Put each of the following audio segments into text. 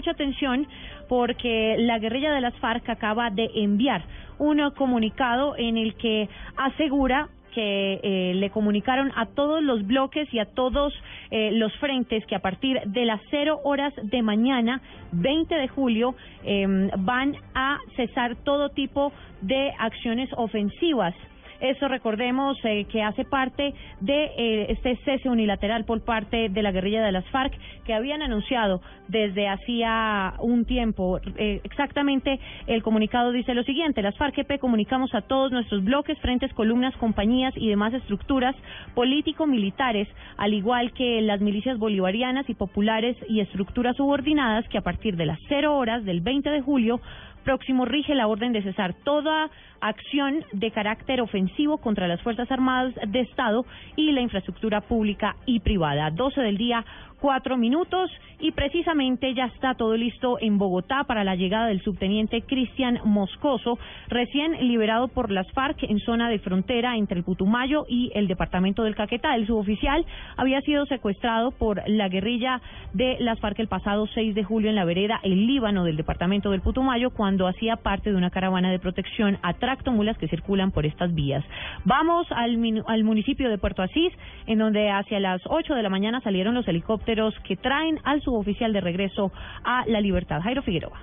mucha atención porque la guerrilla de las FARC acaba de enviar un comunicado en el que asegura que eh, le comunicaron a todos los bloques y a todos eh, los frentes que a partir de las cero horas de mañana, 20 de julio, eh, van a cesar todo tipo de acciones ofensivas eso recordemos eh, que hace parte de eh, este cese unilateral por parte de la guerrilla de las FARC que habían anunciado desde hacía un tiempo. Eh, exactamente el comunicado dice lo siguiente, las FARC-EP comunicamos a todos nuestros bloques, frentes, columnas, compañías y demás estructuras político-militares, al igual que las milicias bolivarianas y populares y estructuras subordinadas que a partir de las cero horas del 20 de julio próximo rige la orden de cesar toda acción de carácter ofensivo contra las Fuerzas Armadas de Estado y la infraestructura pública y privada. 12 del día, cuatro minutos y precisamente ya está todo listo en Bogotá para la llegada del subteniente Cristian Moscoso, recién liberado por las FARC en zona de frontera entre el Putumayo y el departamento del Caquetá. El suboficial había sido secuestrado por la guerrilla de las FARC el pasado 6 de julio en la vereda El Líbano del departamento del Putumayo cuando hacía parte de una caravana de protección a tractomulas que circulan por estas vías. Vamos al, al municipio de Puerto Asís, en donde hacia las 8 de la mañana salieron los helicópteros que traen al suboficial de regreso a la libertad. Jairo Figueroa.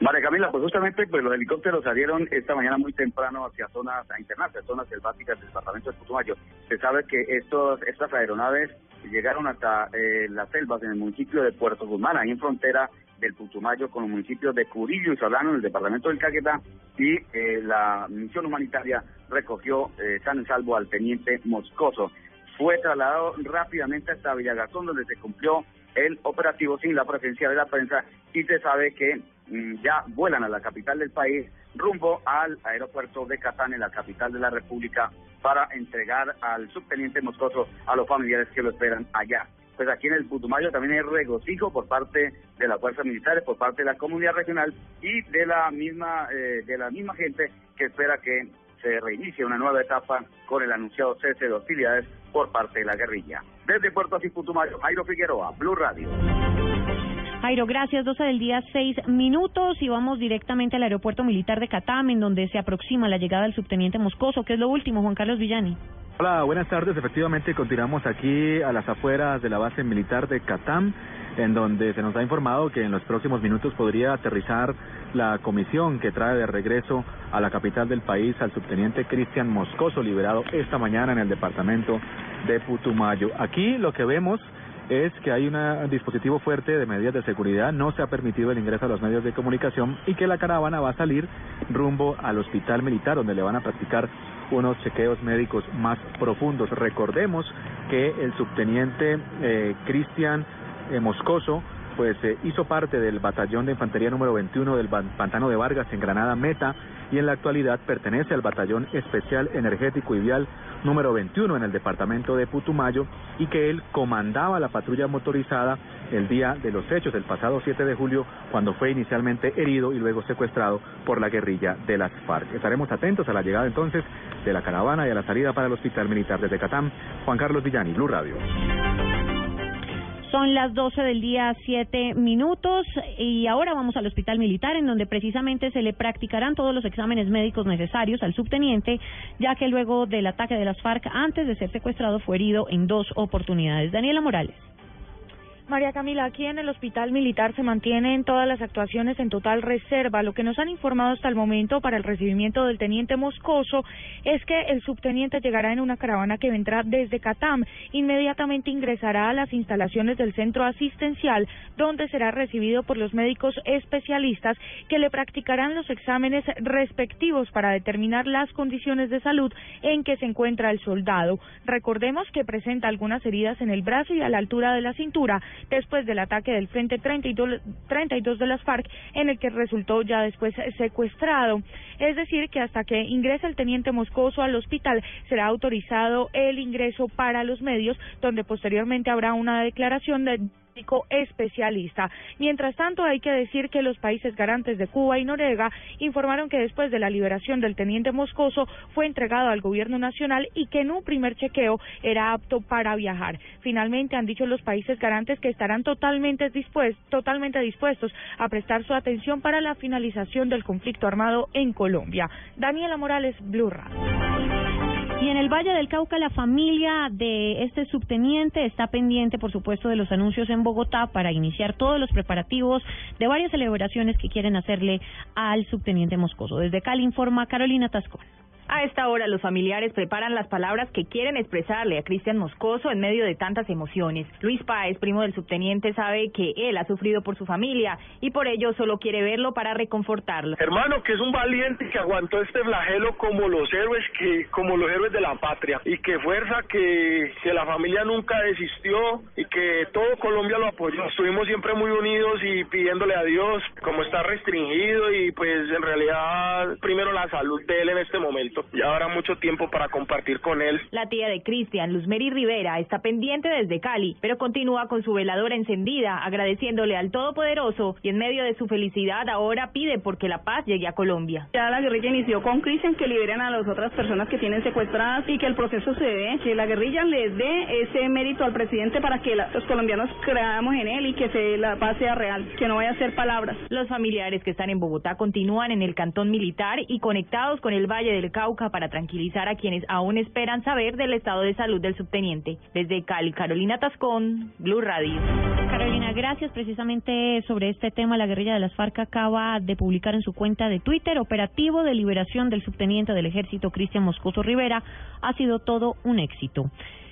María Camila, pues justamente pues los helicópteros salieron esta mañana muy temprano hacia zonas internacionales, zonas selváticas del departamento de Putumayo. Se sabe que estos estas aeronaves llegaron hasta eh, las selvas en el municipio de Puerto Guzmán, ahí en frontera del Putumayo con los municipios de Curillo y Solano en el departamento del Caquetá y eh, la misión humanitaria recogió eh, san y salvo al teniente Moscoso fue trasladado rápidamente hasta Villagazón, donde se cumplió el operativo sin la presencia de la prensa y se sabe que mm, ya vuelan a la capital del país rumbo al aeropuerto de Catán, en la capital de la República, para entregar al subteniente Moscoso a los familiares que lo esperan allá. Pues aquí en el Putumayo también hay regocijo por parte de las fuerzas militares, por parte de la comunidad regional y de la misma eh, de la misma gente que espera que se reinicie una nueva etapa con el anunciado cese de hostilidades por parte de la guerrilla. Desde Puerto Asís Putumayo, Jairo Figueroa, Blue Radio. Jairo, gracias. 12 del día, 6 minutos y vamos directamente al aeropuerto militar de Catam, en donde se aproxima la llegada del subteniente Moscoso. ¿Qué es lo último, Juan Carlos Villani? Hola, buenas tardes. Efectivamente, continuamos aquí a las afueras de la base militar de Catam, en donde se nos ha informado que en los próximos minutos podría aterrizar la comisión que trae de regreso a la capital del país al subteniente Cristian Moscoso, liberado esta mañana en el departamento de Putumayo. Aquí lo que vemos es que hay un dispositivo fuerte de medidas de seguridad, no se ha permitido el ingreso a los medios de comunicación y que la caravana va a salir rumbo al hospital militar donde le van a practicar unos chequeos médicos más profundos. Recordemos que el subteniente eh, Cristian Moscoso pues eh, hizo parte del batallón de infantería número 21 del Pantano de Vargas en Granada Meta y en la actualidad pertenece al batallón especial energético y vial número 21 en el departamento de Putumayo y que él comandaba la patrulla motorizada el día de los hechos, el pasado 7 de julio, cuando fue inicialmente herido y luego secuestrado por la guerrilla de las FARC. Estaremos atentos a la llegada entonces de la caravana y a la salida para el Hospital Militar desde Catam. Juan Carlos Villani, Blue Radio. Son las 12 del día, 7 minutos, y ahora vamos al hospital militar, en donde precisamente se le practicarán todos los exámenes médicos necesarios al subteniente, ya que luego del ataque de las FARC, antes de ser secuestrado, fue herido en dos oportunidades. Daniela Morales. María Camila, aquí en el Hospital Militar se mantienen todas las actuaciones en total reserva. Lo que nos han informado hasta el momento para el recibimiento del teniente Moscoso es que el subteniente llegará en una caravana que vendrá desde Catam. Inmediatamente ingresará a las instalaciones del centro asistencial, donde será recibido por los médicos especialistas que le practicarán los exámenes respectivos para determinar las condiciones de salud en que se encuentra el soldado. Recordemos que presenta algunas heridas en el brazo y a la altura de la cintura después del ataque del Frente 32, 32 de las FARC, en el que resultó ya después secuestrado. Es decir, que hasta que ingrese el teniente Moscoso al hospital será autorizado el ingreso para los medios, donde posteriormente habrá una declaración de especialista. Mientras tanto, hay que decir que los países garantes de Cuba y Noruega informaron que después de la liberación del teniente Moscoso fue entregado al gobierno nacional y que en un primer chequeo era apto para viajar. Finalmente han dicho los países garantes que estarán totalmente, dispuestos, totalmente dispuestos a prestar su atención para la finalización del conflicto armado en Colombia. Daniela Morales, Blue y en el Valle del Cauca, la familia de este subteniente está pendiente, por supuesto, de los anuncios en Bogotá para iniciar todos los preparativos de varias celebraciones que quieren hacerle al subteniente Moscoso. Desde Cali informa Carolina Tascón. A esta hora los familiares preparan las palabras que quieren expresarle a Cristian Moscoso en medio de tantas emociones. Luis Páez, primo del subteniente, sabe que él ha sufrido por su familia y por ello solo quiere verlo para reconfortarlo. Hermano, que es un valiente que aguantó este flagelo como los héroes que como los héroes de la patria y que fuerza que, que la familia nunca desistió y que todo Colombia lo apoyó. Estuvimos siempre muy unidos y pidiéndole a Dios como está restringido y pues en realidad primero la salud de él en este momento y habrá mucho tiempo para compartir con él. La tía de Cristian, Luzmeri Rivera, está pendiente desde Cali, pero continúa con su veladora encendida, agradeciéndole al Todopoderoso y en medio de su felicidad ahora pide porque la paz llegue a Colombia. Ya la guerrilla inició con Cristian que liberen a las otras personas que tienen secuestradas y que el proceso se dé, que la guerrilla les dé ese mérito al presidente para que los colombianos creamos en él y que se, la paz sea real, que no vaya a ser palabras. Los familiares que están en Bogotá continúan en el cantón militar y conectados con el Valle del Cauca para tranquilizar a quienes aún esperan saber del estado de salud del subteniente. Desde Cali, Carolina Tascón, Blue Radio. Carolina, gracias. Precisamente sobre este tema, la guerrilla de las FARC acaba de publicar en su cuenta de Twitter operativo de liberación del subteniente del ejército Cristian Moscoso Rivera. Ha sido todo un éxito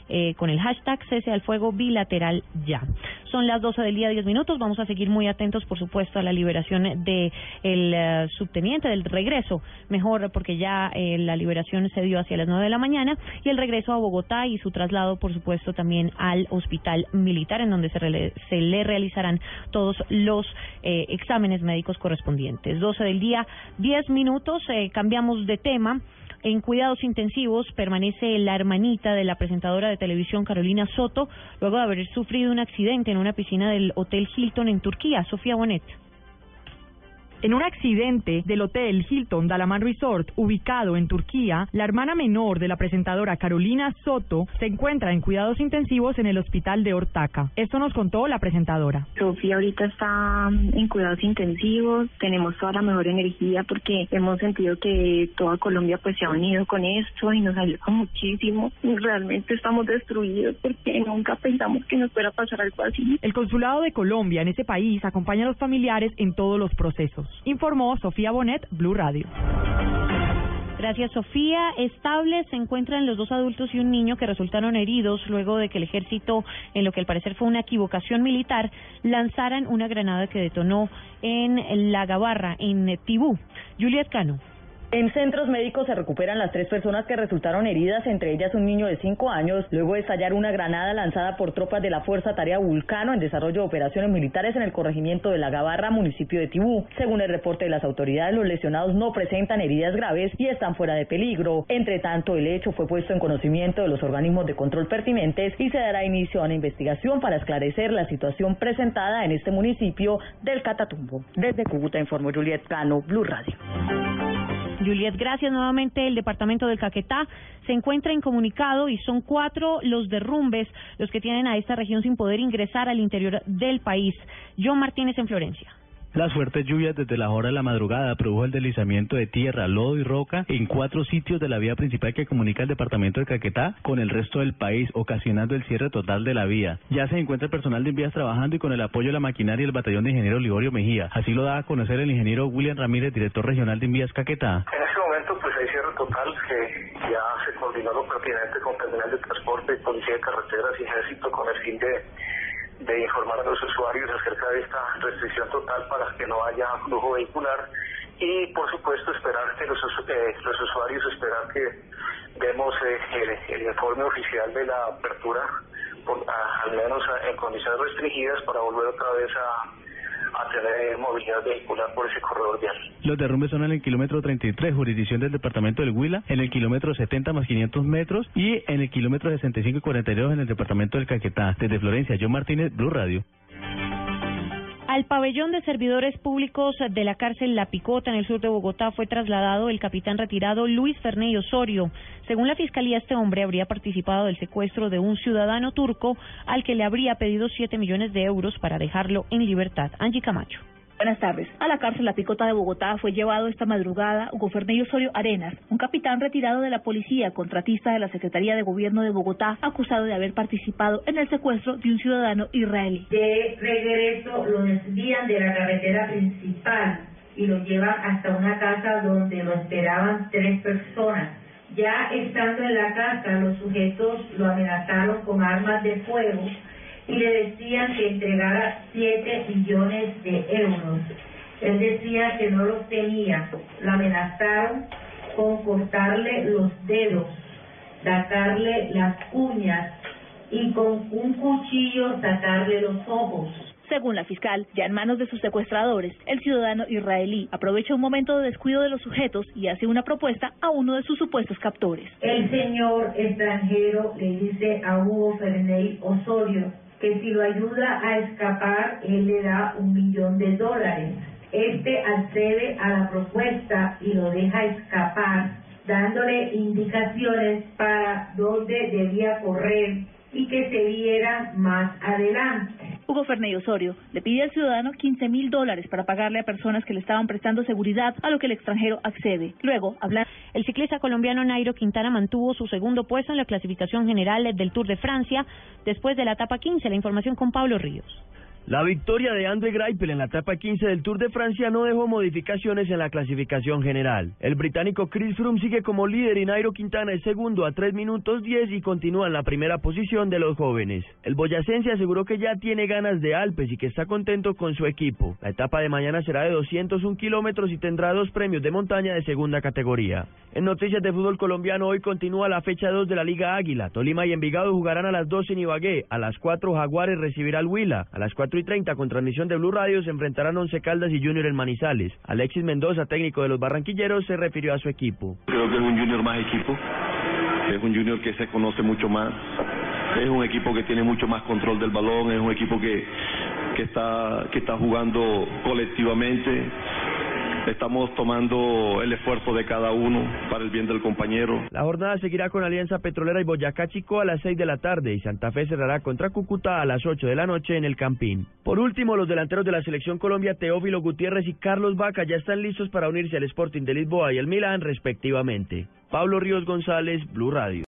eh, con el hashtag cese al fuego bilateral ya. Son las 12 del día, 10 minutos. Vamos a seguir muy atentos, por supuesto, a la liberación de el eh, subteniente, del regreso, mejor porque ya eh, la liberación se dio hacia las 9 de la mañana y el regreso a Bogotá y su traslado, por supuesto, también al hospital militar, en donde se, se le realizarán todos los eh, exámenes médicos correspondientes. 12 del día, 10 minutos. Eh, cambiamos de tema. En cuidados intensivos permanece la hermanita de la presentadora de televisión Carolina Soto, luego de haber sufrido un accidente en una piscina del Hotel Hilton en Turquía. Sofía Bonet. En un accidente del hotel Hilton Dalaman Resort, ubicado en Turquía, la hermana menor de la presentadora Carolina Soto se encuentra en cuidados intensivos en el hospital de Ortaca. Esto nos contó la presentadora. Sofía ahorita está en cuidados intensivos, tenemos toda la mejor energía porque hemos sentido que toda Colombia pues se ha unido con esto y nos ayuda muchísimo. Realmente estamos destruidos porque nunca pensamos que nos fuera a pasar algo así. El consulado de Colombia en ese país acompaña a los familiares en todos los procesos informó Sofía Bonet, Blue Radio. Gracias, Sofía. Estables se encuentran los dos adultos y un niño que resultaron heridos luego de que el ejército, en lo que al parecer fue una equivocación militar, lanzaran una granada que detonó en La Gabarra, en Tibú. Juliet Cano. En centros médicos se recuperan las tres personas que resultaron heridas, entre ellas un niño de cinco años, luego de estallar una granada lanzada por tropas de la Fuerza Tarea Vulcano en desarrollo de operaciones militares en el corregimiento de La Gabarra, municipio de Tibú. Según el reporte de las autoridades, los lesionados no presentan heridas graves y están fuera de peligro. Entre tanto, el hecho fue puesto en conocimiento de los organismos de control pertinentes y se dará inicio a una investigación para esclarecer la situación presentada en este municipio del Catatumbo. Desde Cúcuta informó Juliet Cano, Blue Radio. Juliet, gracias nuevamente. El departamento del Caquetá se encuentra incomunicado y son cuatro los derrumbes los que tienen a esta región sin poder ingresar al interior del país. John Martínez en Florencia. Las fuertes lluvias desde la hora de la madrugada produjo el deslizamiento de tierra, lodo y roca en cuatro sitios de la vía principal que comunica el departamento de Caquetá con el resto del país, ocasionando el cierre total de la vía. Ya se encuentra el personal de envías trabajando y con el apoyo de la maquinaria y el batallón de ingeniero Liborio Mejía. Así lo da a conocer el ingeniero William Ramírez, director regional de envías Caquetá. En este momento pues hay cierre total que ya se coordinó lo pertinente con terminal de transporte, policía de carreteras y ejército con el fin de de informar a los usuarios acerca de esta restricción total para que no haya flujo vehicular y por supuesto esperar que los, eh, los usuarios esperar que demos eh, el, informe oficial de la apertura al menos en condiciones restringidas para volver otra vez a tener movilidad vehicular por ese corredor vial. Los derrumbes son en el kilómetro 33, jurisdicción del departamento del Huila, en el kilómetro 70 más 500 metros y en el kilómetro 65 y 42 en el departamento del Caquetá. Desde Florencia, John Martínez, Blue Radio. Al pabellón de servidores públicos de la cárcel La Picota en el sur de Bogotá fue trasladado el capitán retirado Luis Ferney Osorio. Según la fiscalía, este hombre habría participado del secuestro de un ciudadano turco al que le habría pedido 7 millones de euros para dejarlo en libertad. Angie Camacho. Buenas tardes. A la cárcel La Picota de Bogotá fue llevado esta madrugada Hugo Ferney Osorio Arenas, un capitán retirado de la policía, contratista de la Secretaría de Gobierno de Bogotá, acusado de haber participado en el secuestro de un ciudadano israelí. De regreso lo desvían de la carretera principal y lo llevan hasta una casa donde lo esperaban tres personas. Ya estando en la casa, los sujetos lo amenazaron con armas de fuego y le decían que entregara 7 millones de euros. Él decía que no los tenía. La amenazaron con cortarle los dedos, sacarle las uñas y con un cuchillo sacarle los ojos. Según la fiscal, ya en manos de sus secuestradores, el ciudadano israelí aprovecha un momento de descuido de los sujetos y hace una propuesta a uno de sus supuestos captores. El señor extranjero le dice a Hugo Ferney Osorio que si lo ayuda a escapar, él le da un millón de dólares. Este accede a la propuesta y lo deja escapar, dándole indicaciones para dónde debía correr y que se viera más adelante. Hugo Ferney Osorio le pide al ciudadano 15 mil dólares para pagarle a personas que le estaban prestando seguridad, a lo que el extranjero accede. Luego, hablar. El ciclista colombiano Nairo Quintana mantuvo su segundo puesto en la clasificación general del Tour de Francia después de la etapa 15. La información con Pablo Ríos. La victoria de André Greipel en la etapa 15 del Tour de Francia no dejó modificaciones en la clasificación general. El británico Chris Froome sigue como líder y Nairo Quintana es segundo a 3 minutos 10 y continúa en la primera posición de los jóvenes. El boyacense aseguró que ya tiene ganas de Alpes y que está contento con su equipo. La etapa de mañana será de 201 kilómetros y tendrá dos premios de montaña de segunda categoría. En noticias de fútbol colombiano, hoy continúa la fecha 2 de la Liga Águila. Tolima y Envigado jugarán a las 12 en Ibagué. A las 4 Jaguares recibirá al Huila. A las 4 y 30 con transmisión de Blue Radio se enfrentarán Once Caldas y Junior en Manizales. Alexis Mendoza, técnico de los barranquilleros, se refirió a su equipo. Creo que es un Junior más equipo, es un Junior que se conoce mucho más, es un equipo que tiene mucho más control del balón, es un equipo que, que, está, que está jugando colectivamente Estamos tomando el esfuerzo de cada uno para el bien del compañero. La jornada seguirá con Alianza Petrolera y Boyacá Chico a las 6 de la tarde y Santa Fe cerrará contra Cúcuta a las 8 de la noche en el Campín. Por último, los delanteros de la selección Colombia, Teófilo Gutiérrez y Carlos Vaca, ya están listos para unirse al Sporting de Lisboa y el Milán respectivamente. Pablo Ríos González, Blue Radio.